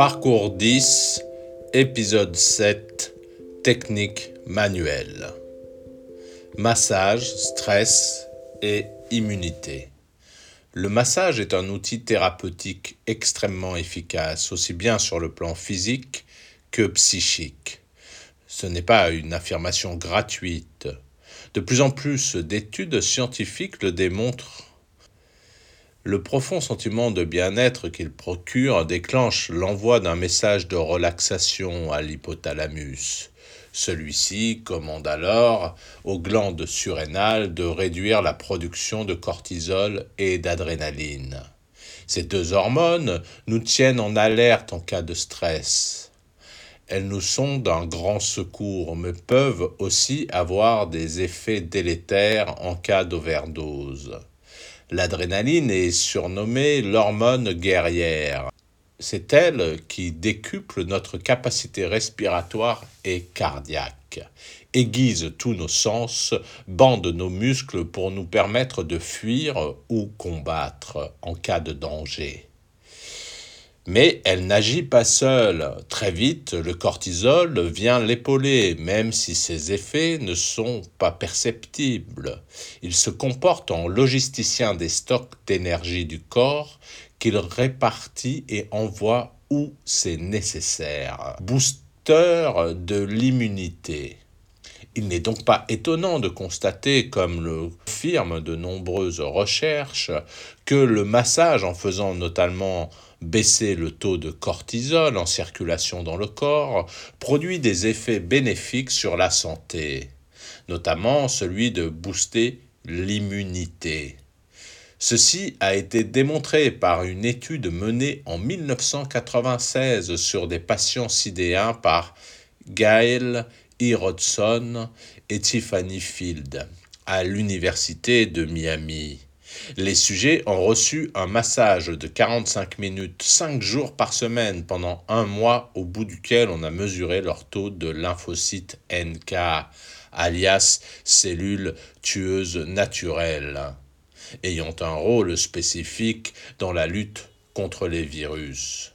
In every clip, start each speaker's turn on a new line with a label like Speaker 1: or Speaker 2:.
Speaker 1: Parcours 10, épisode 7, technique manuelle. Massage, stress et immunité. Le massage est un outil thérapeutique extrêmement efficace, aussi bien sur le plan physique que psychique. Ce n'est pas une affirmation gratuite. De plus en plus d'études scientifiques le démontrent le profond sentiment de bien-être qu'il procure déclenche l'envoi d'un message de relaxation à l'hypothalamus. Celui-ci commande alors aux glandes surrénales de réduire la production de cortisol et d'adrénaline. Ces deux hormones nous tiennent en alerte en cas de stress. Elles nous sont d'un grand secours, mais peuvent aussi avoir des effets délétères en cas d'overdose. L'adrénaline est surnommée l'hormone guerrière. C'est elle qui décuple notre capacité respiratoire et cardiaque, aiguise tous nos sens, bande nos muscles pour nous permettre de fuir ou combattre en cas de danger. Mais elle n'agit pas seule. Très vite, le cortisol vient l'épauler, même si ses effets ne sont pas perceptibles. Il se comporte en logisticien des stocks d'énergie du corps qu'il répartit et envoie où c'est nécessaire. Booster de l'immunité. Il n'est donc pas étonnant de constater, comme le affirment de nombreuses recherches, que le massage, en faisant notamment baisser le taux de cortisol en circulation dans le corps, produit des effets bénéfiques sur la santé, notamment celui de booster l'immunité. Ceci a été démontré par une étude menée en 1996 sur des patients sidéens par Gail Rodson et Tiffany Field à l'Université de Miami. Les sujets ont reçu un massage de 45 minutes 5 jours par semaine pendant un mois au bout duquel on a mesuré leur taux de lymphocytes NK, alias cellules tueuses naturelles, ayant un rôle spécifique dans la lutte contre les virus.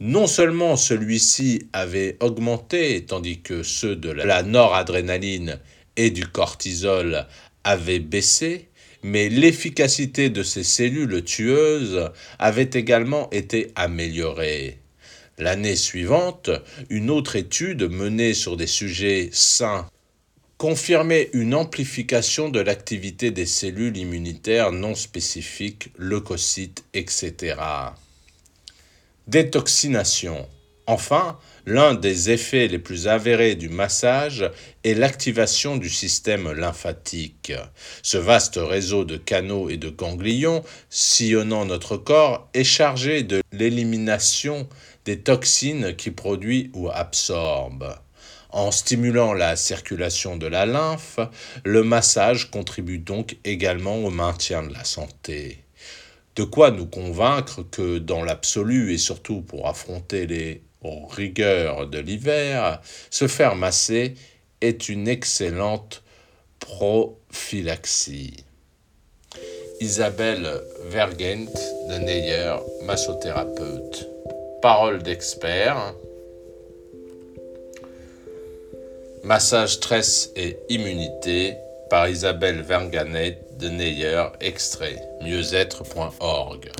Speaker 1: Non seulement celui-ci avait augmenté, tandis que ceux de la noradrénaline et du cortisol avaient baissé, mais l'efficacité de ces cellules tueuses avait également été améliorée. L'année suivante, une autre étude menée sur des sujets sains confirmait une amplification de l'activité des cellules immunitaires non spécifiques, leucocytes, etc. Détoxination. Enfin, l'un des effets les plus avérés du massage est l'activation du système lymphatique. Ce vaste réseau de canaux et de ganglions sillonnant notre corps est chargé de l'élimination des toxines qu'il produit ou absorbe. En stimulant la circulation de la lymphe, le massage contribue donc également au maintien de la santé. De quoi nous convaincre que dans l'absolu et surtout pour affronter les rigueurs de l'hiver, se faire masser est une excellente prophylaxie. Isabelle Vergent de Neyer, massothérapeute. Parole d'expert. Massage, stress et immunité par Isabelle Verganet de Neyer, extrait mieux-être.org.